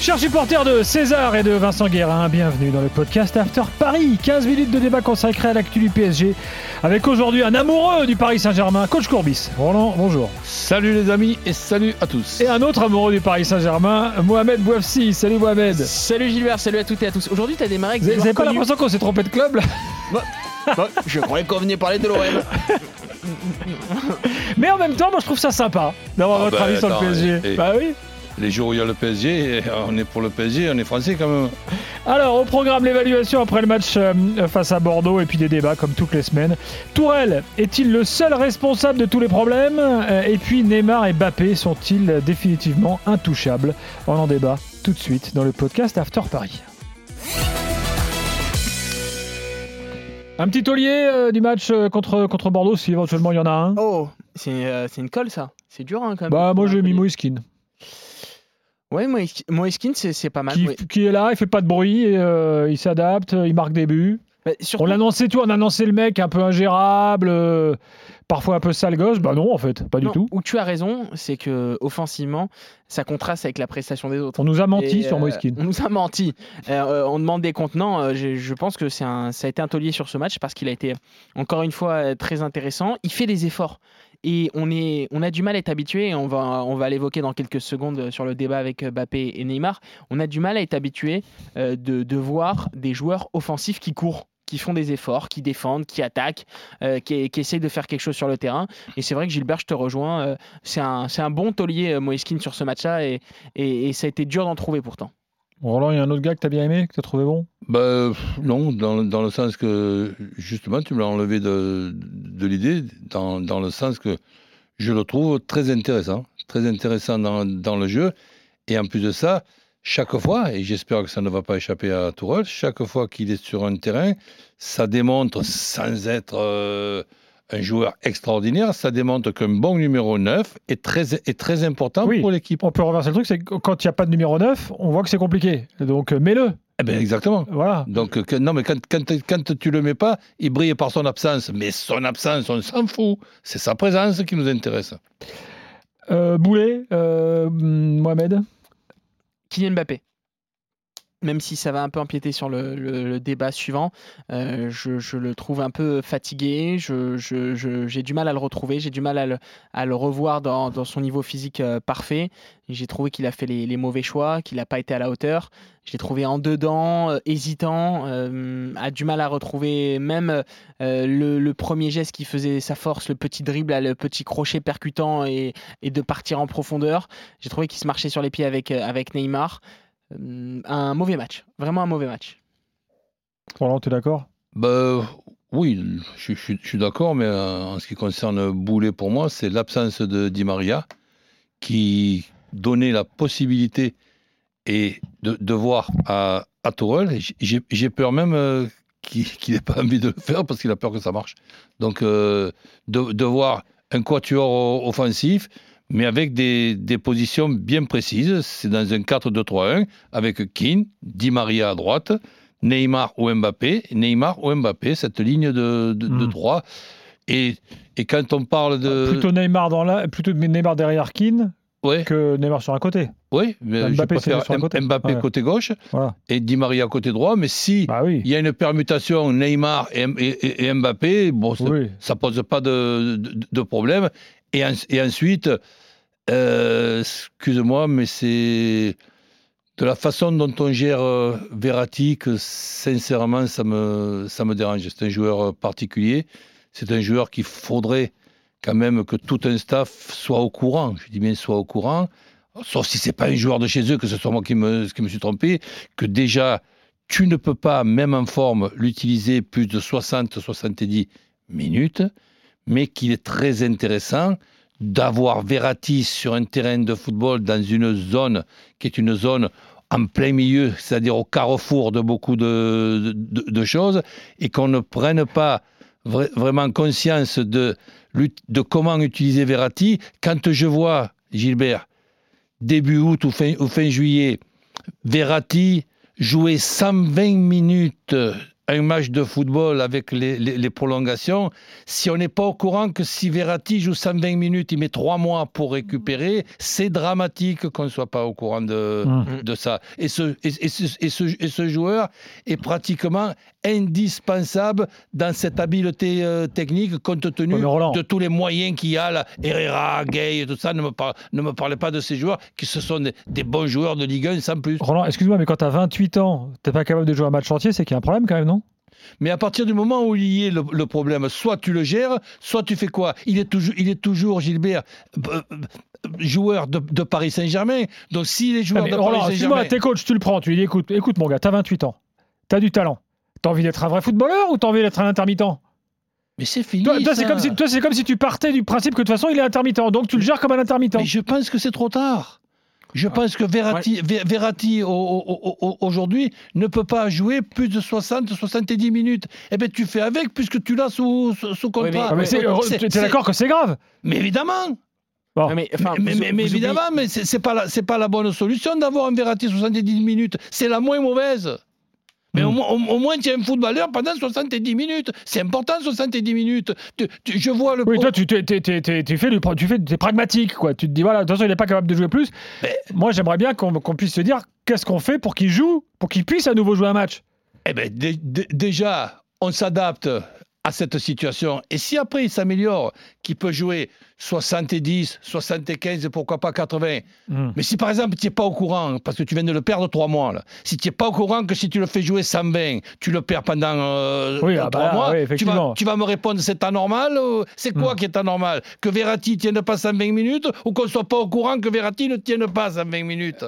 Chers supporters de César et de Vincent Guérin, bienvenue dans le podcast After Paris. 15 minutes de débat consacré à l'actu du PSG avec aujourd'hui un amoureux du Paris Saint-Germain, coach Courbis. Roland, bonjour. Salut les amis et salut à tous. Et un autre amoureux du Paris Saint-Germain, Mohamed Bouafsi. Salut Mohamed. Salut Gilbert, salut à toutes et à tous. Aujourd'hui, t'as démarré avec Vous des avez, vous avez joueurs pas l'impression qu'on s'est trompé de club là Bah, Je croyais qu'on venait parler de l'OM. Mais en même temps, moi je trouve ça sympa d'avoir Ah votre bah, avis sur attends, le PSG. et- et- Bah oui. Les jours où il y a le PSG, on est pour le PSG, on est français quand même. Alors, au programme l'évaluation après le match euh, face à Bordeaux et puis des débats comme toutes les semaines. Tourelle est-il le seul responsable de tous les problèmes? Euh, Et puis Neymar et Mbappé sont-ils définitivement intouchables? On en débat tout de suite dans le podcast After Paris. Un petit taulier euh, du match euh, contre, contre Bordeaux, si éventuellement il y en a un. Oh, c'est euh, c'est une colle ça. C'est dur hein, quand même. Bah, moi j'ai mis Moïskine, Ouais, Moïskine, c'est pas mal. qui, est là, il fait pas de bruit, et, euh, il s'adapte, il marque des buts. Surtout- On l'annonçait tout, on annonçait le mec un peu ingérable, euh, parfois un peu sale gosse. Bah non, en fait, pas du tout. Où tu as raison, c'est que offensivement, ça contraste avec la prestation des autres. On nous a menti Et, sur euh, Moïskine. On nous a menti. Euh, euh, on demande des contenants. euh, je, je pense que c'est un, ça a été un taulier sur ce match parce qu'il a été encore une fois euh, très intéressant. Il fait des efforts. Et on, a du mal à être habitué, on va, l'évoquer dans quelques secondes euh, sur le débat avec euh, Mbappé et Neymar. On a du mal à être habitué euh, de, voir des joueurs offensifs qui courent, qui font des efforts, qui défendent, qui attaquent, qui, essayent de faire quelque chose sur le terrain. Et c'est vrai que Gilbert, je te rejoins. c'est un, bon taulier, euh, Moïskine, sur ce match-là. Et, et ça a été dur d'en trouver pourtant. Roland, il y a un autre gars que t'as bien aimé, que t'as trouvé bon? Bah, non, dans, dans le sens que, justement, tu me l'as enlevé de, de l'idée, dans, dans le sens que je le trouve très intéressant, très intéressant dans, dans le jeu. Et en plus de ça, chaque fois, et j'espère que ça ne va pas échapper à Tourelle, chaque fois qu'il est sur un terrain, ça démontre, sans être euh, un joueur extraordinaire, ça démontre qu'un bon numéro 9 est très, est très important Oui. pour l'équipe. On peut renverser le truc, c'est que quand il n'y a pas de numéro 9, on voit que c'est compliqué. Donc euh, mets-le. Eh ben, exactement. Voilà. Donc, euh, que- non, mais quand, quand, quand tu le mets pas, il brille par son absence. Mais son absence, on s'en fout. C'est sa présence qui nous intéresse. Euh, Boulet, euh, Mohamed Kylian Mbappé. Même si ça va un peu empiéter sur le, débat suivant, euh, je, le trouve un peu fatigué. J'ai du mal à le retrouver. J'ai du mal à le, revoir dans, son niveau physique euh, parfait. J'ai trouvé qu'il a fait les, mauvais choix, qu'il n'a pas été à la hauteur. Je l'ai trouvé en dedans, euh, hésitant, euh, a du mal à retrouver même le, premier geste qui faisait sa force, le petit dribble, le petit crochet percutant et, et de partir en profondeur. J'ai trouvé qu'il se marchait sur les pieds avec, avec Neymar. Euh, un mauvais match, vraiment un mauvais match. Roland, t'es d'accord? Ben, oui, je, je- je suis d'accord, mais euh, en ce qui concerne Boulet, pour moi, c'est l'absence de Di Maria qui donnait la possibilité et de, de voir à, à Tourelle. J'ai peur même euh, qu'il n'ait pas envie de le faire parce qu'il a peur que ça marche. Donc, euh, de, de voir un quatuor offensif, mais avec des, des positions bien précises. C'est dans un 4-2-3-1 avec Keane, Di Maria à droite, Neymar ou Mbappé, Neymar ou Mbappé, cette ligne de, de, de Mm. trois. Et, et quand on parle de. Plutôt Neymar dans la, plutôt Neymar derrière Keane Ouais, que Neymar sur un côté. oui, mais Mbappé, préfère sur un côté. Mbappé Ouais. côté gauche Voilà. et Di Maria côté droit. Mais si Bah oui. il y a une permutation Neymar et, et- et Mbappé, bon, ça, Oui. ça pose pas de, de- de problème. Et, en- et ensuite, euh, excuse-moi, mais c'est de la façon dont on gère euh, Verratti que sincèrement, ça me, ça me dérange. C'est un joueur euh, particulier. C'est un joueur qu'il faudrait quand même que tout un staff soit au courant. Je dis bien soit au courant. Sauf si c'est pas un joueur de chez eux, que ce soit moi qui me, qui me suis trompé, que déjà, tu ne peux pas, même en forme, l'utiliser plus de 60-70 minutes, mais qu'il est très intéressant d'avoir Verratti sur un terrain de football dans une zone qui est une zone en plein milieu, c'est-à-dire au carrefour de beaucoup de, choses, et qu'on ne prenne pas vra- vraiment conscience de comment utiliser Verratti. Quand je vois, Gilbert, début août ou fin, ou fin juillet, Verratti jouer 120 minutes un match de football avec les, les- les prolongations, si on n'est pas au courant que si Verratti joue 120 minutes, il met trois mois pour récupérer, c'est dramatique qu'on ne soit pas au courant de, Mmh. de ça. Et ce, et, et ce, et ce- et ce joueur est pratiquement indispensable dans cette habileté euh, technique compte tenu de tous les moyens qu'il y a, là, Herrera, Gay, tout ça. Ne me, par- ne me parlez pas de ces joueurs qui ce sont des, des bons joueurs de Ligue 1 sans plus. Roland, excuse-moi, mais quand t'as 28 ans, t'es pas capable de jouer un match entier, c'est qu'il y a un problème quand même, non? Mais à partir du moment où il y est le, le problème, soit tu le gères, soit tu fais quoi? Il est, toujours, il est toujours, Gilbert, euh, euh, joueur de, de Paris Saint-Germain. Donc s'il est Non, joueur de Roland, Paris excuse-moi, Saint-Germain... t'es coach, tu le prends, tu lui dis écoute, écoute mon gars, t'as 28 ans, t'as du talent. T'as envie d'être un vrai footballeur ou t'as envie d'être un intermittent? Mais c'est fini. Toi, toi, c'est comme si, toi, c'est comme si tu partais du principe que de toute façon il est intermittent, donc tu le gères comme un intermittent. Mais je pense que c'est trop tard. Je pense que Verratti, Ver- Verratti au- au- au- aujourd'hui ne peut pas jouer plus de 60-70 minutes. Eh bien, tu fais avec puisque tu l'as sous, sous, sous Oui, mais- contrat. Ah, mais C'est- t'es c'est- d'accord que c'est grave? Mais évidemment. Bon. Mais, enfin, mais, vous- mais- mais vous oubliez- évidemment, mais c'est pas la c'est pas la bonne solution d'avoir un Verratti 70 minutes. C'est la moins mauvaise. Mais au, Mm. moins- au- au moins, tu es un footballeur pendant 70 minutes. C'est important, 70 minutes. Tu- tu- je vois le. Oui, toi, tu, t'es- t'es- t'es- t'es- tu fais du, tu fais, t'es pragmatique, quoi. Tu te dis, voilà, de toute façon, il n'est pas capable de jouer plus. Mais- Moi, j'aimerais bien qu'on qu'on puisse se dire, qu'est-ce qu'on fait pour qu'il joue, pour qu'il puisse à nouveau jouer un match? Eh dé- déjà, on s'adapte à cette situation. Et si après il s'améliore, qu'il peut jouer 70, 75 et pourquoi pas 80. Hmm. Mais si par exemple tu n'es pas au courant, parce que tu viens de le perdre trois mois, là, si tu n'es pas au courant que si tu le fais jouer 120, tu le perds pendant euh, Oui, euh, ah bah trois mois, oui, tu, vas, tu vas me répondre c'est anormal ou C'est quoi Hmm. qui est anormal? Que Verratti tienne pas 120 minutes ou qu'on ne soit pas au courant que Verratti ne tienne pas 120 minutes?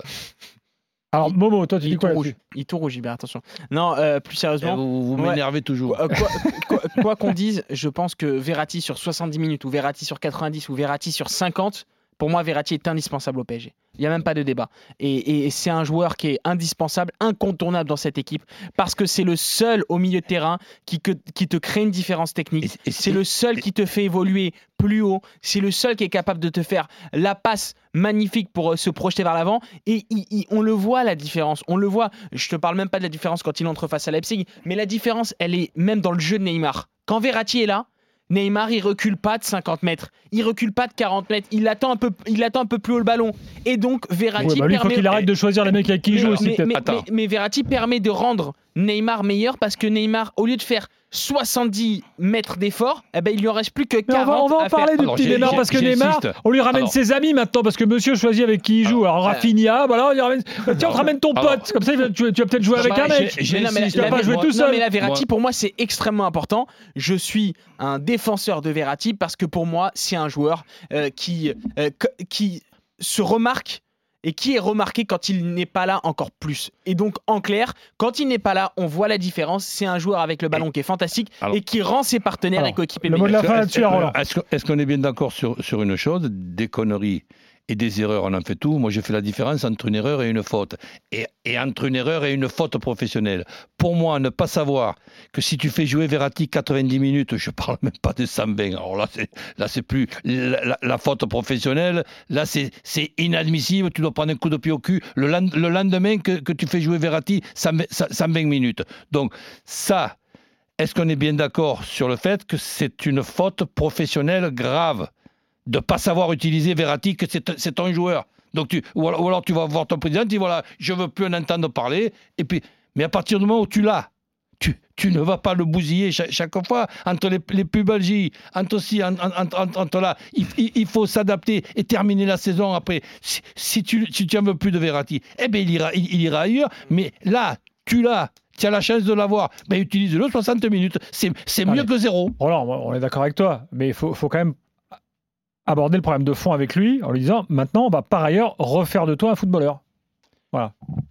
Alors, Momo, toi, tu il dis quoi rouge. Il tout rouge, Gilbert, attention. Non, euh, plus Eh, sérieusement. Vous, vous Ouais. m'énervez toujours. Euh, quoi quoi- quoi qu'on dise, je pense que Verratti sur 70 minutes, ou Verratti sur 90, ou Verratti sur 50, pour moi, Verratti est indispensable au PSG. Il n'y a même pas de débat. Et, et c'est un joueur qui est indispensable, incontournable dans cette équipe, parce que c'est le seul au milieu de terrain qui, que- qui te crée une différence technique. C'est le seul qui te fait évoluer plus haut. C'est le seul qui est capable de te faire la passe magnifique pour euh, se projeter vers l'avant. Et il- il- on le voit la différence. On le voit. Je te parle même pas de la différence quand il entre face à Leipzig, mais la différence, elle est même dans le jeu de Neymar. Quand Verratti est là, Neymar, il recule pas de 50 mètres, il recule pas de 40 mètres, il attend un peu, il attend un peu plus haut le ballon. Et donc Verratti Ouais, bah lui, il faut permet- qu'il arrête de choisir les mecs avec qui il joue aussi, mais- peut-être. mais- mais- mais Verratti permet de rendre Neymar meilleur parce que Neymar, au lieu de faire 70 mètres d'effort, eh ben, il lui en reste plus que 40 Mais on va, on va en parler du petit Neymar parce que. Neymar, on lui ramène Alors- ses amis maintenant parce que monsieur choisit avec qui il joue. Alors, ouais. Rafinha, voilà, on lui ramène. Tiens, on te ramène ton alors- pote. Comme ça, tu, tu vas peut-être jouer avec un mec. tu vas pas jouer tout non, seul. mais la Verratti, pour moi, c'est extrêmement important. Je suis un défenseur de Verratti parce que pour moi, c'est un joueur euh, qui, euh, qui se remarque et qui est remarqué quand il n'est pas là encore plus. Et donc, en clair, quand il n'est pas là, on voit la différence. C'est un joueur avec le ballon qui est fantastique Alors- et qui rend ses partenaires Alors, et coéquipiers le mot de la meilleurs. est-ce qu'on est bien d'accord sur, sur une chose? Des conneries et des erreurs, on en fait tout. Moi, je fais la différence entre une erreur et une faute. Et, entre une erreur et une faute professionnelle. Pour moi, ne pas savoir que si tu fais jouer Verratti 90 minutes, je parle même pas de 120. Alors là, c'est, là, c'est plus la, faute professionnelle. Là, c'est, c'est inadmissible. Tu dois prendre un coup de pied au cul le lendemain que, que tu fais jouer Verratti 120 120 minutes. Donc, ça, est-ce qu'on est bien d'accord sur le fait que c'est une faute professionnelle grave? De ne pas savoir utiliser Verratti, que c'est ton joueur donc tu, ou, alors, ou alors tu vas voir ton président, tu dis voilà, je veux plus en entendre parler. Et puis, mais à partir du moment où tu l'as, tu, tu ne vas pas le bousiller chaque, chaque fois entre les, les pubalgies, entre aussi, en- en- en- en- entre là. Il, il- il faut s'adapter et terminer la saison après. Si, si tu si tu en veux plus de Verratti, eh bien il ira, il, il ira ailleurs. Mais là, tu l'as. Tu as la chance de l'avoir. Ben, utilise-le 60 minutes. C'est mieux que zéro. Roland, on est d'accord avec toi, mais il faut, faut quand même aborder le problème de fond avec lui en lui disant maintenant, on va par ailleurs refaire de toi un footballeur.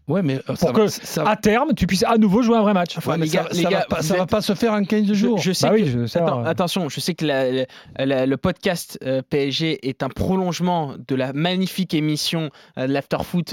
Ouais, mais euh, ça pour va- que ça, à terme tu puisses à nouveau jouer un vrai match. ouais, mais les ça- gars- ça les va gars, pas, va se faire en 15 Je, jours. je sais Bah que, oui, je sais. Attends, euh, attention, je sais que la- la- la- le podcast euh, PSG est un prolongement de la magnifique émission euh, de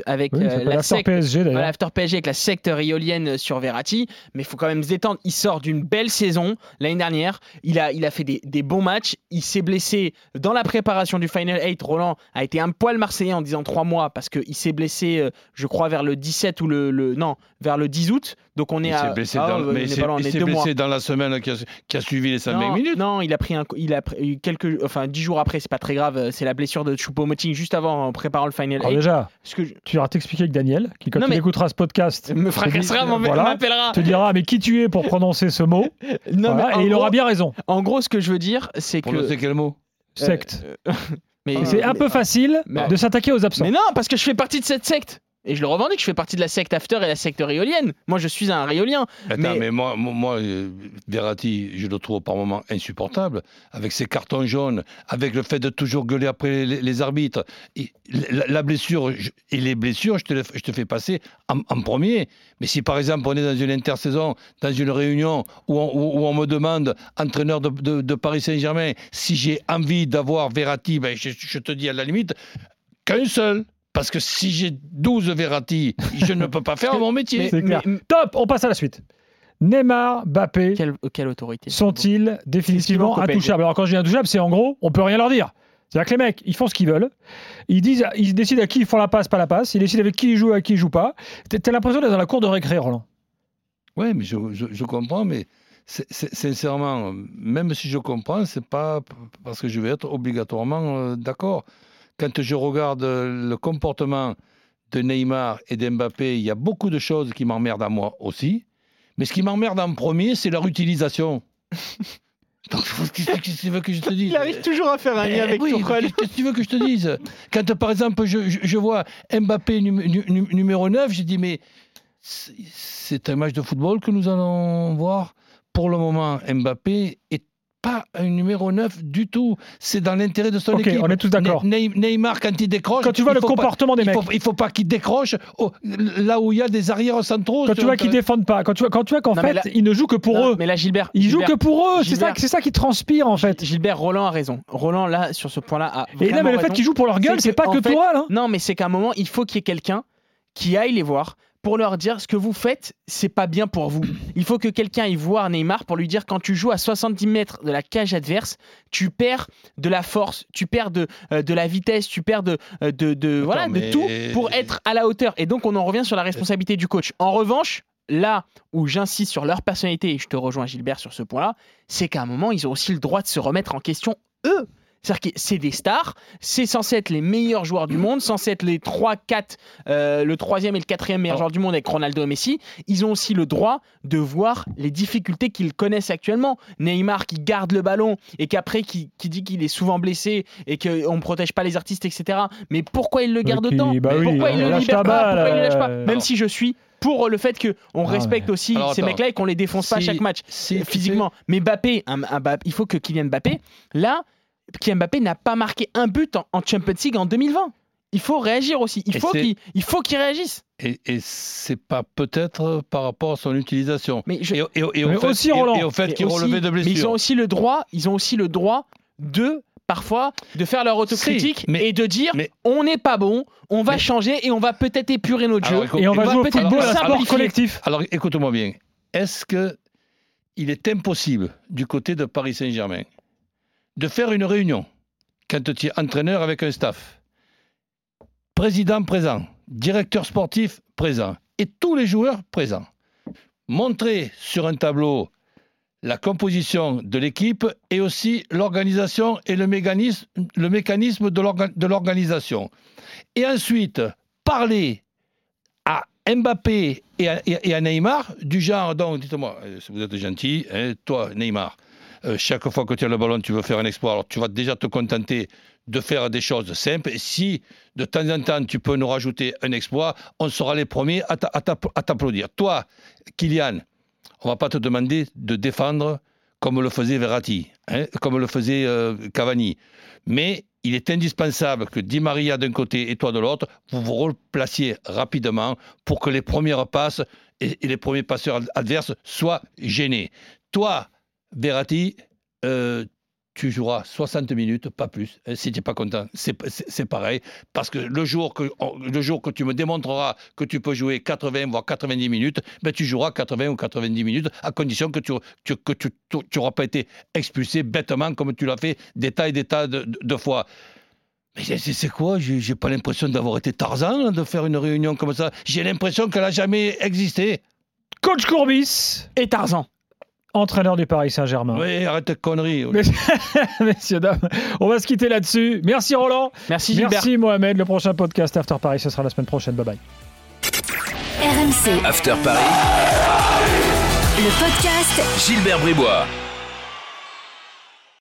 avec oui, ça euh, s'appelle la After secte PSG. Voilà, PSG avec la secte riolienne sur Verratti, mais il faut quand même se détendre. Il sort d'une belle saison l'année dernière. Il a, il a fait des, des bons matchs. Il s'est blessé dans la préparation du Final 8. Roland a été un poil marseillais en disant trois mois parce qu'il s'est blessé, euh, je crois, vers le 17 ou le, le- non, vers le 10 août. Donc on est Il à. s'est blessé, Ah, dans, mais est il s'est- est mois. blessé dans la semaine qui a, qui a suivi les 5 Non, minutes. non, il a pris un, il a pris eu quelques, enfin dix jours après, c'est pas très grave. C'est la blessure de Choupo-Moting juste avant en préparant le Final Alors 8. déjà, Parce que je- tu iras t'expliquer avec Daniel, qui quand Non, il mais- écoutera ce podcast, me fracassera, voilà, m'appellera. te dira mais qui tu es pour prononcer ce mot Non, Voilà, mais et il gros- aura bien raison. En gros, ce que je veux dire, c'est que. sais quel mot Secte. Euh, mais c'est un peu facile mais- de s'attaquer aux absents. Mais non, parce que je fais partie de cette secte. Et je le revendique, je fais partie de la secte After et la secte réolienne. Moi, je suis un réolien. Attends, Mais- mais, moi, moi, euh, Verratti, je le trouve par moments insupportable, avec ses cartons jaunes, avec le fait de toujours gueuler après les, les arbitres. Et la, la blessure je- et les blessures, je te, le- je te fais passer en, en premier. Mais si par exemple on est dans une intersaison, dans une réunion où on, où- où on me demande, entraîneur de, de- de Paris Saint-Germain, si j'ai envie d'avoir Verratti, ben, je, je te dis à la limite, qu'un seul. Parce que si j'ai 12 Verratti, je ne peux pas faire mon métier. Clair. mais- Top, on passe à la suite. Neymar, Mbappé Quelle, quelle autorité sont-ils définitivement intouchables? Alors quand je dis intouchables, c'est en gros, on peut rien leur dire. C'est-à-dire que les mecs, ils font ce qu'ils veulent. Ils disent, ils décident à qui ils font la passe, pas la passe. Ils décident avec qui ils jouent, à qui ils jouent pas. T'as l'impression d'être dans la cour de récré, Roland? Oui, mais je, je- je comprends, mais sincèrement, même si je comprends, c'est pas parce que je vais être obligatoirement euh, d'accord. Quand je regarde euh, le comportement de Neymar et d'Mbappé, il y a beaucoup de choses qui m'emmerdent à moi aussi. Mais ce qui m'emmerde en premier, c'est leur utilisation. Donc, qu'est-ce que tu veux que je te dise? Il arrive toujours à faire un lien Eh avec oui. Qu'est-ce que tu veux que je te dise? Quand par exemple je, je- je vois Mbappé num- num- numéro 9, je dis mais c'est un match de football que nous allons voir? Pour le moment, Mbappé est pas un numéro 9 du tout. C'est dans l'intérêt de son Ok, équipe. on est tous d'accord. Ne- Ne- Neymar, quand il décroche, Quand tu vois le pas- comportement des il mecs, faut, il faut pas qu'il décroche là où il y a des arrières centraux. quand tu vois qu'ils défendent pas, quand tu vois, quand tu vois qu'en Non, mais fait, là- ils ne jouent que pour Non, eux. Mais là, Gilbert. Ils jouent Gilbert, que pour eux. C'est ça, ça qui transpire en fait. Gilbert Roland a raison. Roland, là, sur ce point-là, a. Et là, mais le fait qu'ils jouent pour leur gueule, C'est que, pas en que. Hein. Non, mais c'est qu'à un moment, il faut qu'il y ait quelqu'un qui aille les voir pour leur dire ce que vous faites, c'est pas bien pour vous. Il faut que quelqu'un aille voir Neymar pour lui dire quand tu joues à 70 mètres de la cage adverse, tu perds de la force, tu perds de, euh, de la vitesse, tu perds de, euh, de, de- voilà, de tout pour être à la hauteur. Et donc, on en revient sur la responsabilité du coach. En revanche, là où j'insiste sur leur personnalité, et je te rejoins Gilbert sur ce point-là, c'est qu'à un moment, ils ont aussi le droit de se remettre en question eux. C'est-à-dire que c'est des stars, c'est censé être les meilleurs joueurs du monde, censé être les 3, 4, euh, le troisième et le quatrième meilleur joueur du monde avec Ronaldo et Messi. Ils ont aussi le droit de voir les difficultés qu'ils connaissent actuellement. Neymar qui garde le ballon et qu'après qui, qui dit qu'il est souvent blessé et qu'on ne protège pas les artistes, etc. Mais pourquoi il le garde autant? bah oui, Pourquoi il on le libère pas? balle, Pourquoi il le lâche pas? euh, Même si je suis pour le fait qu'on Ah respecte aussi Alors, ces mecs-là et qu'on les défonce pas à chaque match si- physiquement. Mais Mbappé, un- un Mbappé- il faut que Kylian Mbappé, là, Mbappé n'a pas marqué un but en, en Champions League en 2020. Il faut réagir aussi. Il Et faut qu'il réagisse. Et, et c'est pas peut-être par rapport à son utilisation. Mais je- Et, au- et au- et au Mais fait, aussi, et- Roland. et au fait Mais qu'il relevait de Mais ils ont aussi le droit, ils ont aussi le droit de parfois de faire leur autocritique Si, mais- et de dire mais- on n'est pas bon, on va Mais- changer et on va peut-être épurer notre Alors, jeu. écoute- Et on va jouer peut-être sport simplifier. collectif. Alors écoute-moi bien. Est-ce que il est impossible du côté de Paris Saint-Germain de faire une réunion quand tu es entraîneur avec un staff, président présent, directeur sportif présent et tous les joueurs présents, montrer sur un tableau la composition de l'équipe et aussi l'organisation et le mécanisme, de l'orga- de l'organisation. Et ensuite, parler à Mbappé et à, Neymar du genre, donc dites-moi, euh, si vous êtes gentil, hein, toi Neymar, euh, chaque fois que tu as le ballon, tu veux faire un exploit, alors tu vas déjà te contenter de faire des choses simples. Et si de temps en temps tu peux nous rajouter un exploit, on sera les premiers à t'a- à t'app- à t'applaudir. Toi, Kylian, on va pas te demander de défendre comme le faisait Verratti, hein, comme le faisait euh, Cavani. Mais il est indispensable que Di Maria d'un côté et toi de l'autre, vous vous replaciez rapidement pour que les premières passes et, les premiers passeurs ad- adverses soient gênés. Toi, Verratti, euh, tu joueras 60 minutes, pas plus. Euh, Si tu n'es pas content, c'est pareil. Parce que le jour que, le jour que tu me démontreras que tu peux jouer 80 voire 90 minutes, ben tu joueras 80 ou 90 minutes à condition que tu n'auras que tu, tu pas été expulsé bêtement comme tu l'as fait des tas et des tas de, de- fois. Mais c'est- quoi? J'ai pas l'impression d'avoir été Tarzan, de faire une réunion comme ça. J'ai l'impression qu'elle a jamais existé. Coach Courbis, Et Tarzan. Entraîneur du Paris Saint-Germain. Oui, arrête tes conneries. Mais- Messieurs, dames, on va se quitter là-dessus. Merci Roland. Merci Gilbert. Merci Mohamed. Le prochain podcast After Paris, ce sera la semaine prochaine. Bye bye. RMC, After Paris, le podcast Gilbert Bribois.